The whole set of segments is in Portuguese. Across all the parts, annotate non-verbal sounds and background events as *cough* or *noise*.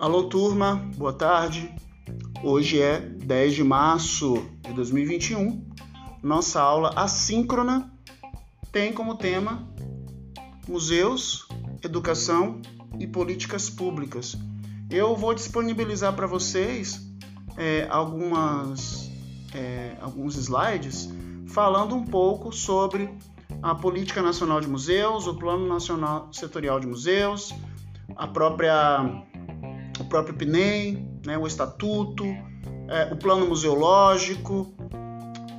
Alô, turma, boa tarde. Hoje é 10 de março de 2021. Nossa aula assíncrona tem como tema Museus, Educação e Políticas Públicas. Eu vou disponibilizar para vocês é, algumas, é, alguns slides falando um pouco sobre a Política Nacional de Museus, o Plano Nacional Setorial de Museus, a própria próprio PNEM, né, o Estatuto, é, o Plano Museológico,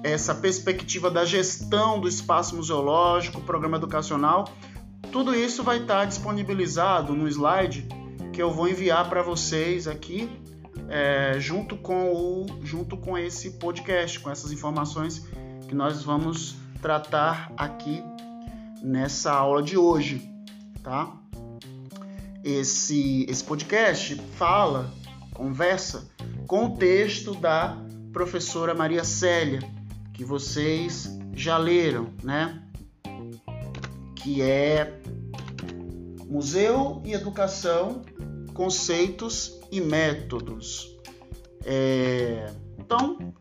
essa perspectiva da gestão do espaço museológico, o programa educacional, tudo isso vai estar disponibilizado no slide que eu vou enviar para vocês aqui, é, junto, com o, junto com esse podcast, com essas informações que nós vamos tratar aqui nessa aula de hoje, tá? Esse, esse podcast fala, conversa com o texto da professora Maria Célia, que vocês já leram, né? Que é Museu e Educação, Conceitos e Métodos. É... Então,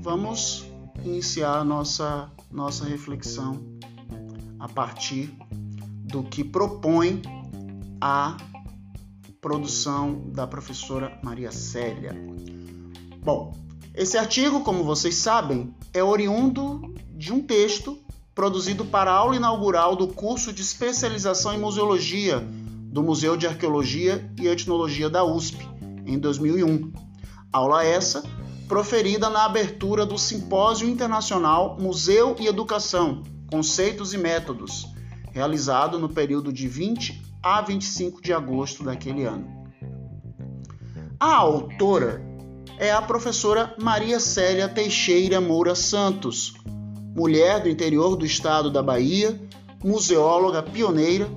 vamos iniciar a nossa, nossa reflexão a partir do que propõe a produção da professora Maria Célia. Bom, esse artigo, como vocês sabem, é oriundo de um texto produzido para a aula inaugural do curso de especialização em museologia do Museu de Arqueologia e Etnologia da USP, em 2001. Aula essa proferida na abertura do Simpósio Internacional Museu e Educação: Conceitos e Métodos, realizado no período de 20 a 25 de agosto daquele ano. A autora é a professora Maria Célia Teixeira Moura Santos, mulher do interior do estado da Bahia, museóloga pioneira,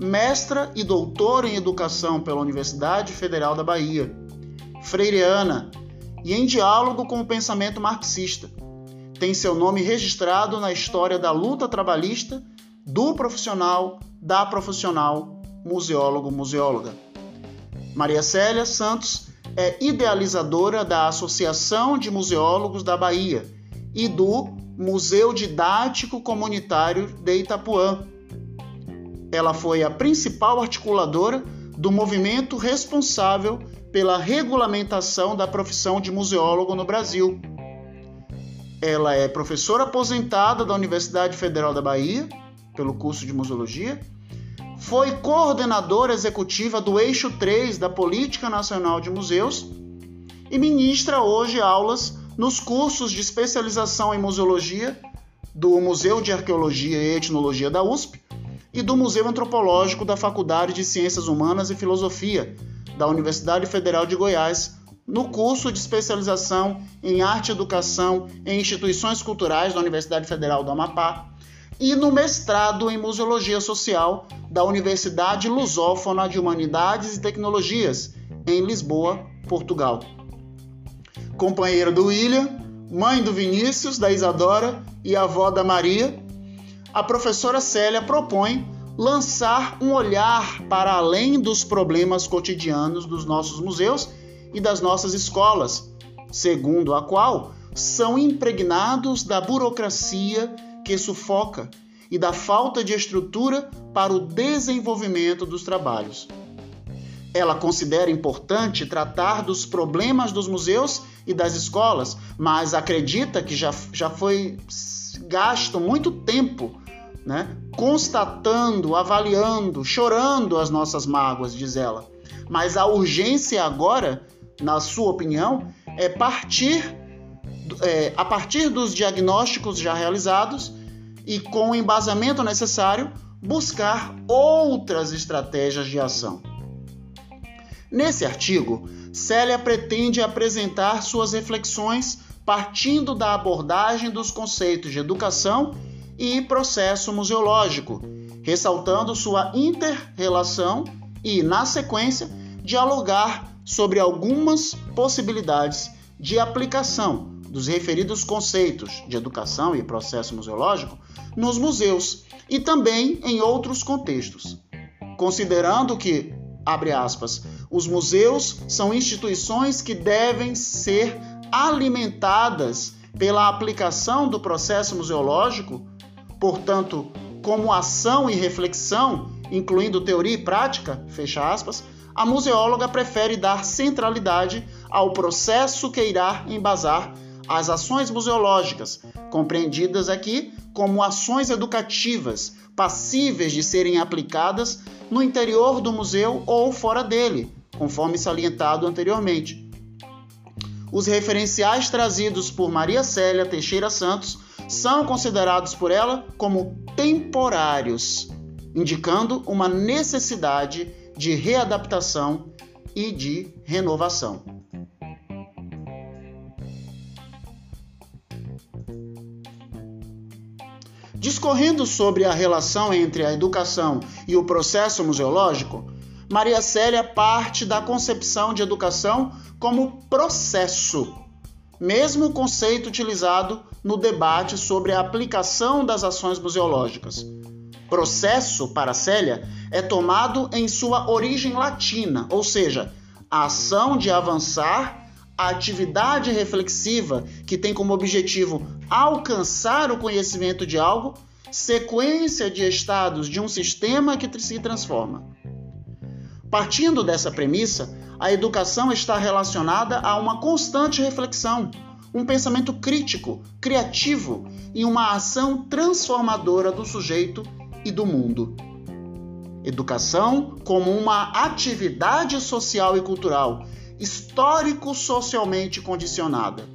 mestra e doutora em educação pela Universidade Federal da Bahia, freireana e em diálogo com o pensamento marxista. Tem seu nome registrado na história da luta trabalhista do profissional, da profissional museólogo, museóloga. Maria Célia Santos é idealizadora da Associação de Museólogos da Bahia e do Museu Didático Comunitário de Itapuã. Ela foi a principal articuladora do movimento responsável pela regulamentação da profissão de museólogo no Brasil. Ela é professora aposentada da Universidade Federal da Bahia, pelo curso de museologia, foi coordenadora executiva do Eixo 3 da Política Nacional de Museus e ministra hoje aulas nos cursos de especialização em museologia do Museu de Arqueologia e Etnologia da USP e do Museu Antropológico da Faculdade de Ciências Humanas e Filosofia da Universidade Federal de Goiás, no curso de especialização em Arte e Educação em Instituições Culturais da Universidade Federal do Amapá e no mestrado em Museologia Social da Universidade Lusófona de Humanidades e Tecnologias, em Lisboa, Portugal. Companheira do William, mãe do Vinícius, da Isadora e avó da Maria, a professora Célia propõe lançar um olhar para além dos problemas cotidianos dos nossos museus e das nossas escolas, segundo a qual são impregnados da burocracia que sufoca e da falta de estrutura para o desenvolvimento dos trabalhos. Ela considera importante tratar dos problemas dos museus e das escolas, mas acredita que já, já foi gasto muito tempo né, constatando, avaliando, chorando as nossas mágoas, diz ela. Mas a urgência agora, na sua opinião, é partir é, a partir dos diagnósticos já realizados e com o embasamento necessário, buscar outras estratégias de ação. Nesse artigo, Célia pretende apresentar suas reflexões partindo da abordagem dos conceitos de educação e processo museológico, ressaltando sua inter-relação e, na sequência, dialogar sobre algumas possibilidades de aplicação dos referidos conceitos de educação e processo museológico nos museus e também em outros contextos, considerando que, abre aspas, Os museus são instituições que devem ser alimentadas pela aplicação do processo museológico, portanto, como ação e reflexão, incluindo teoria e prática, fecha aspas, a museóloga prefere dar centralidade ao processo que irá embasar as ações museológicas, compreendidas aqui como ações educativas, passíveis de serem aplicadas no interior do museu ou fora dele, conforme salientado anteriormente. Os referenciais trazidos por Maria Célia Teixeira Santos são considerados por ela como temporários, indicando uma necessidade de readaptação e de renovação. Discorrendo sobre a relação entre a educação e o processo museológico, Maria Célia parte da concepção de educação como processo, mesmo conceito utilizado no debate sobre a aplicação das ações museológicas. Processo, para Célia, é tomado em sua origem latina, ou seja, a ação de avançar a atividade reflexiva que tem como objetivo alcançar o conhecimento de algo, sequência de estados de um sistema que se transforma. Partindo dessa premissa, a educação está relacionada a uma constante reflexão, um pensamento crítico, criativo e uma ação transformadora do sujeito e do mundo. Educação como uma atividade social e cultural histórico-socialmente condicionada.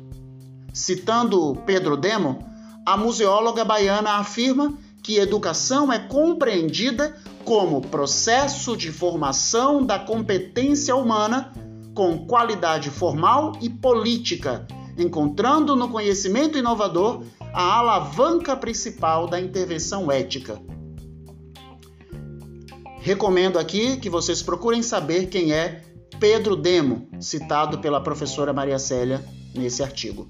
Citando Pedro Demo, a museóloga baiana afirma que educação é compreendida como processo de formação da competência humana com qualidade formal e política, encontrando no conhecimento inovador a alavanca principal da intervenção ética. Recomendo aqui que vocês procurem saber quem é Pedro Demo, citado pela professora Maria Célia nesse artigo.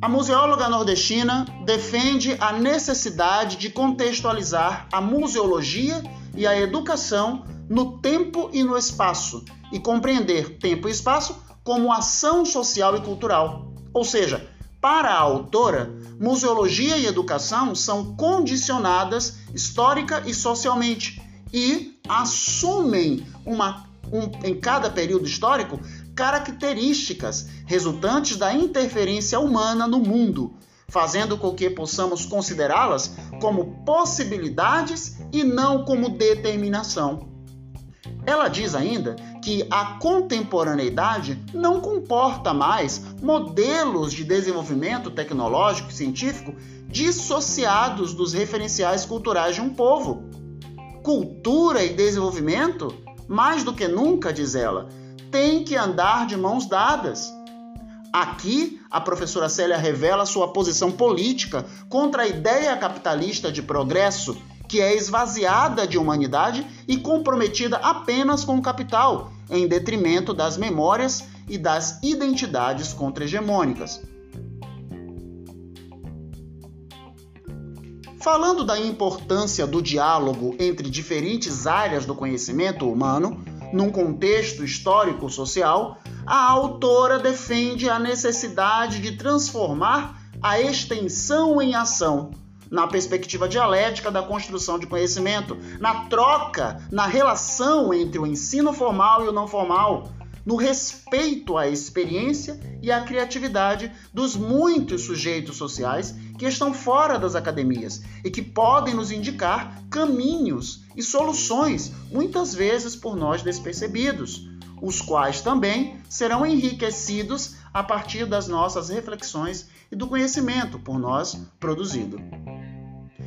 A museóloga nordestina defende a necessidade de contextualizar a museologia e a educação no tempo e no espaço e compreender tempo e espaço como ação social e cultural. Ou seja, para a autora, museologia e educação são condicionadas histórica e socialmente e assumem uma, um, em cada período histórico características resultantes da interferência humana no mundo, fazendo com que possamos considerá-las como possibilidades e não como determinação. Ela diz ainda que a contemporaneidade não comporta mais modelos de desenvolvimento tecnológico e científico dissociados dos referenciais culturais de um povo cultura e desenvolvimento, mais do que nunca, diz ela, tem que andar de mãos dadas. Aqui, a professora Célia revela sua posição política contra a ideia capitalista de progresso, que é esvaziada de humanidade e comprometida apenas com o capital, em detrimento das memórias e das identidades contra-hegemônicas. Falando da importância do diálogo entre diferentes áreas do conhecimento humano, num contexto histórico-social, a autora defende a necessidade de transformar a extensão em ação, na perspectiva dialética da construção de conhecimento, na troca, na relação entre o ensino formal e o não formal, no respeito à experiência e à criatividade dos muitos sujeitos sociais que estão fora das academias e que podem nos indicar caminhos e soluções, muitas vezes por nós despercebidos, os quais também serão enriquecidos a partir das nossas reflexões e do conhecimento por nós produzido.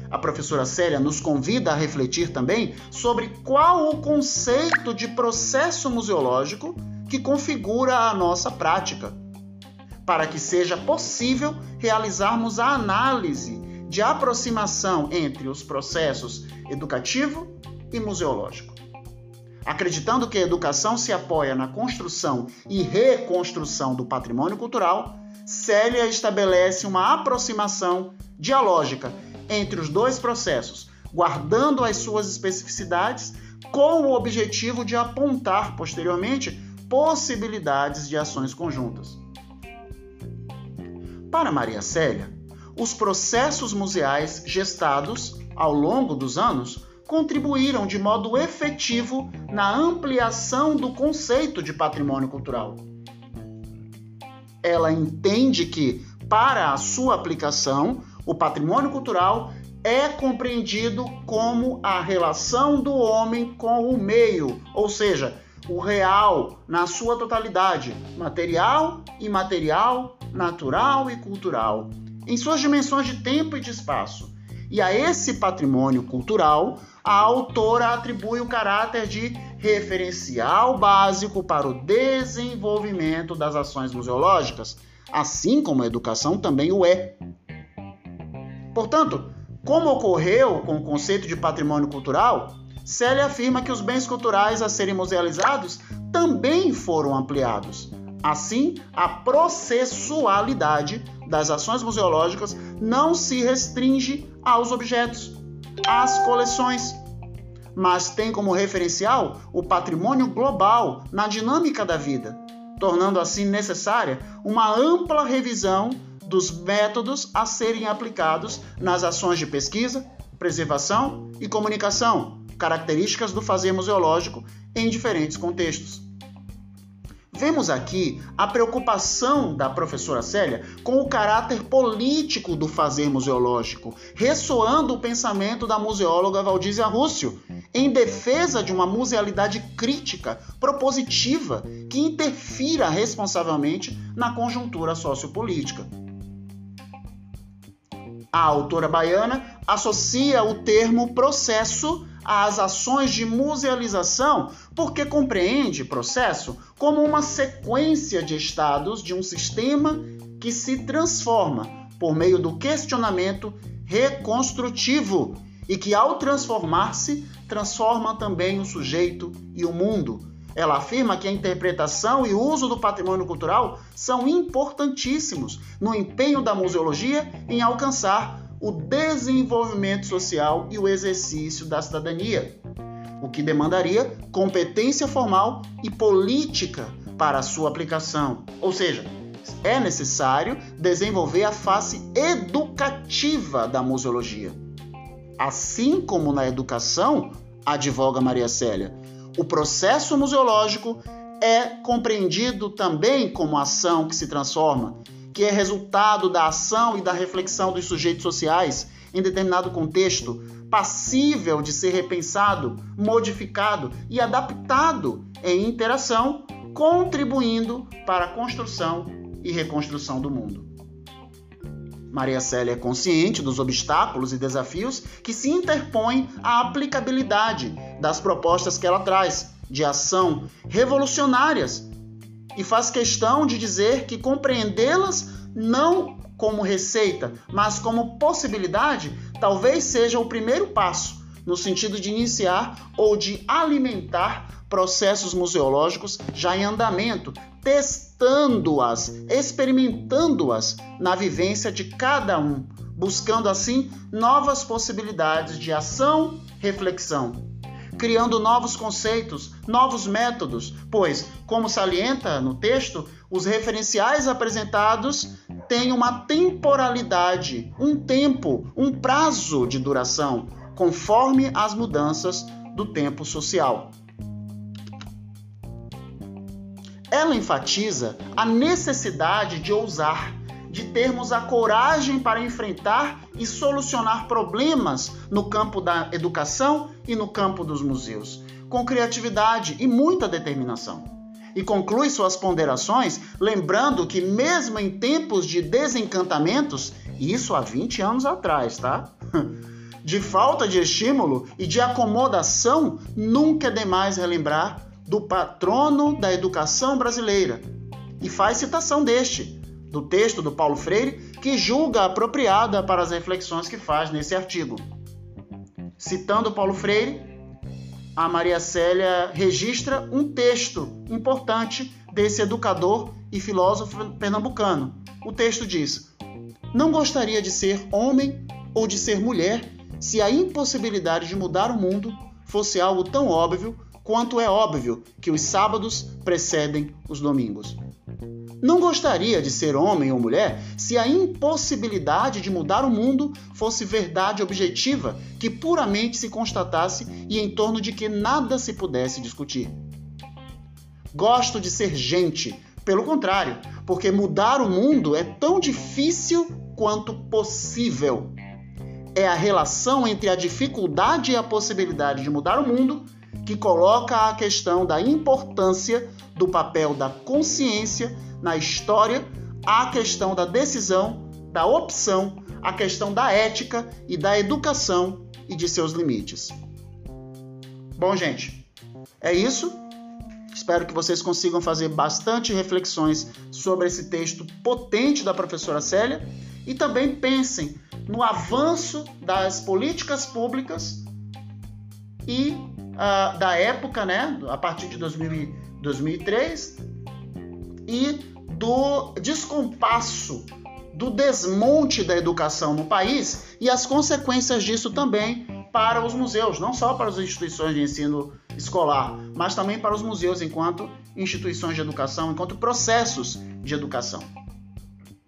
A professora Célia nos convida a refletir também sobre qual o conceito de processo museológico que configura a nossa prática, para que seja possível realizarmos a análise de aproximação entre os processos educativo e museológico. Acreditando que a educação se apoia na construção e reconstrução do patrimônio cultural, Célia estabelece uma aproximação dialógica entre os dois processos, guardando as suas especificidades, com o objetivo de apontar posteriormente possibilidades de ações conjuntas. Para Maria Célia, os processos museais gestados ao longo dos anos contribuíram de modo efetivo na ampliação do conceito de patrimônio cultural. Ela entende que, para a sua aplicação, o patrimônio cultural é compreendido como a relação do homem com o meio, ou seja, o real na sua totalidade, material, imaterial, natural e cultural, em suas dimensões de tempo e de espaço. E a esse patrimônio cultural, a autora atribui o caráter de referencial básico para o desenvolvimento das ações museológicas, assim como a educação também o é. Portanto, como ocorreu com o conceito de patrimônio cultural, Célia afirma que os bens culturais a serem musealizados também foram ampliados. Assim, a processualidade das ações museológicas não se restringe aos objetos, às coleções, mas tem como referencial o patrimônio global na dinâmica da vida, tornando assim necessária uma ampla revisão dos métodos a serem aplicados nas ações de pesquisa, preservação e comunicação, características do fazer museológico em diferentes contextos. Vemos aqui a preocupação da professora Célia com o caráter político do fazer museológico, ressoando o pensamento da museóloga Valdísia Rússio, em defesa de uma musealidade crítica, propositiva, que interfira responsavelmente na conjuntura sociopolítica. A autora baiana associa o termo processo às ações de musealização porque compreende processo como uma sequência de estados de um sistema que se transforma por meio do questionamento reconstrutivo e que, ao transformar-se, transforma também o sujeito e o mundo. Ela afirma que a interpretação e o uso do patrimônio cultural são importantíssimos no empenho da museologia em alcançar o desenvolvimento social e o exercício da cidadania, o que demandaria competência formal e política para a sua aplicação. Ou seja, é necessário desenvolver a face educativa da museologia. Assim como na educação, advoga Maria Célia, o processo museológico é compreendido também como ação que se transforma, que é resultado da ação e da reflexão dos sujeitos sociais em determinado contexto, passível de ser repensado, modificado e adaptado em interação, contribuindo para a construção e reconstrução do mundo. Maria Célia é consciente dos obstáculos e desafios que se interpõem à aplicabilidade das propostas que ela traz de ação revolucionárias e faz questão de dizer que compreendê-las não como receita, mas como possibilidade, talvez seja o primeiro passo no sentido de iniciar ou de alimentar processos museológicos já em andamento, testando-as, experimentando-as na vivência de cada um, buscando assim novas possibilidades de ação, reflexão, criando novos conceitos, novos métodos, pois, como salienta no texto, os referenciais apresentados têm uma temporalidade, um tempo, um prazo de duração, conforme as mudanças do tempo social. Ela enfatiza a necessidade de ousar, de termos a coragem para enfrentar e solucionar problemas no campo da educação e no campo dos museus, com criatividade e muita determinação. E conclui suas ponderações lembrando que, mesmo em tempos de desencantamentos, isso há 20 anos atrás, tá? *laughs* De falta de estímulo e de acomodação, nunca é demais relembrar do patrono da educação brasileira e faz citação deste, do texto do Paulo Freire, que julga apropriada para as reflexões que faz nesse artigo. Citando Paulo Freire, a Maria Célia registra um texto importante desse educador e filósofo pernambucano. O texto diz: Não gostaria de ser homem ou de ser mulher se a impossibilidade de mudar o mundo fosse algo tão óbvio quanto é óbvio que os sábados precedem os domingos. Não gostaria de ser homem ou mulher se a impossibilidade de mudar o mundo fosse verdade objetiva que puramente se constatasse e em torno de que nada se pudesse discutir. Gosto de ser gente, pelo contrário, porque mudar o mundo é tão difícil quanto possível. É a relação entre a dificuldade e a possibilidade de mudar o mundo que coloca a questão da importância do papel da consciência na história, a questão da decisão, da opção, a questão da ética e da educação e de seus limites. Bom, gente, é isso. Espero que vocês consigam fazer bastante reflexões sobre esse texto potente da professora Célia e também pensem no avanço das políticas públicas e uh, da época, né, a partir de 2000, 2003 e do descompasso, do desmonte da educação no país e as consequências disso também para os museus, não só para as instituições de ensino escolar, mas também para os museus enquanto instituições de educação, enquanto processos de educação.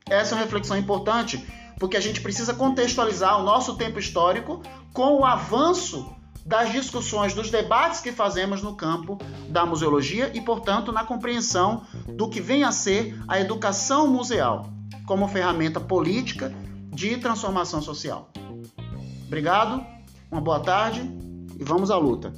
Essa é uma reflexão importante porque a gente precisa contextualizar o nosso tempo histórico com o avanço das discussões, dos debates que fazemos no campo da museologia e, portanto, na compreensão do que vem a ser a educação museal como ferramenta política de transformação social. Obrigado, uma boa tarde e vamos à luta.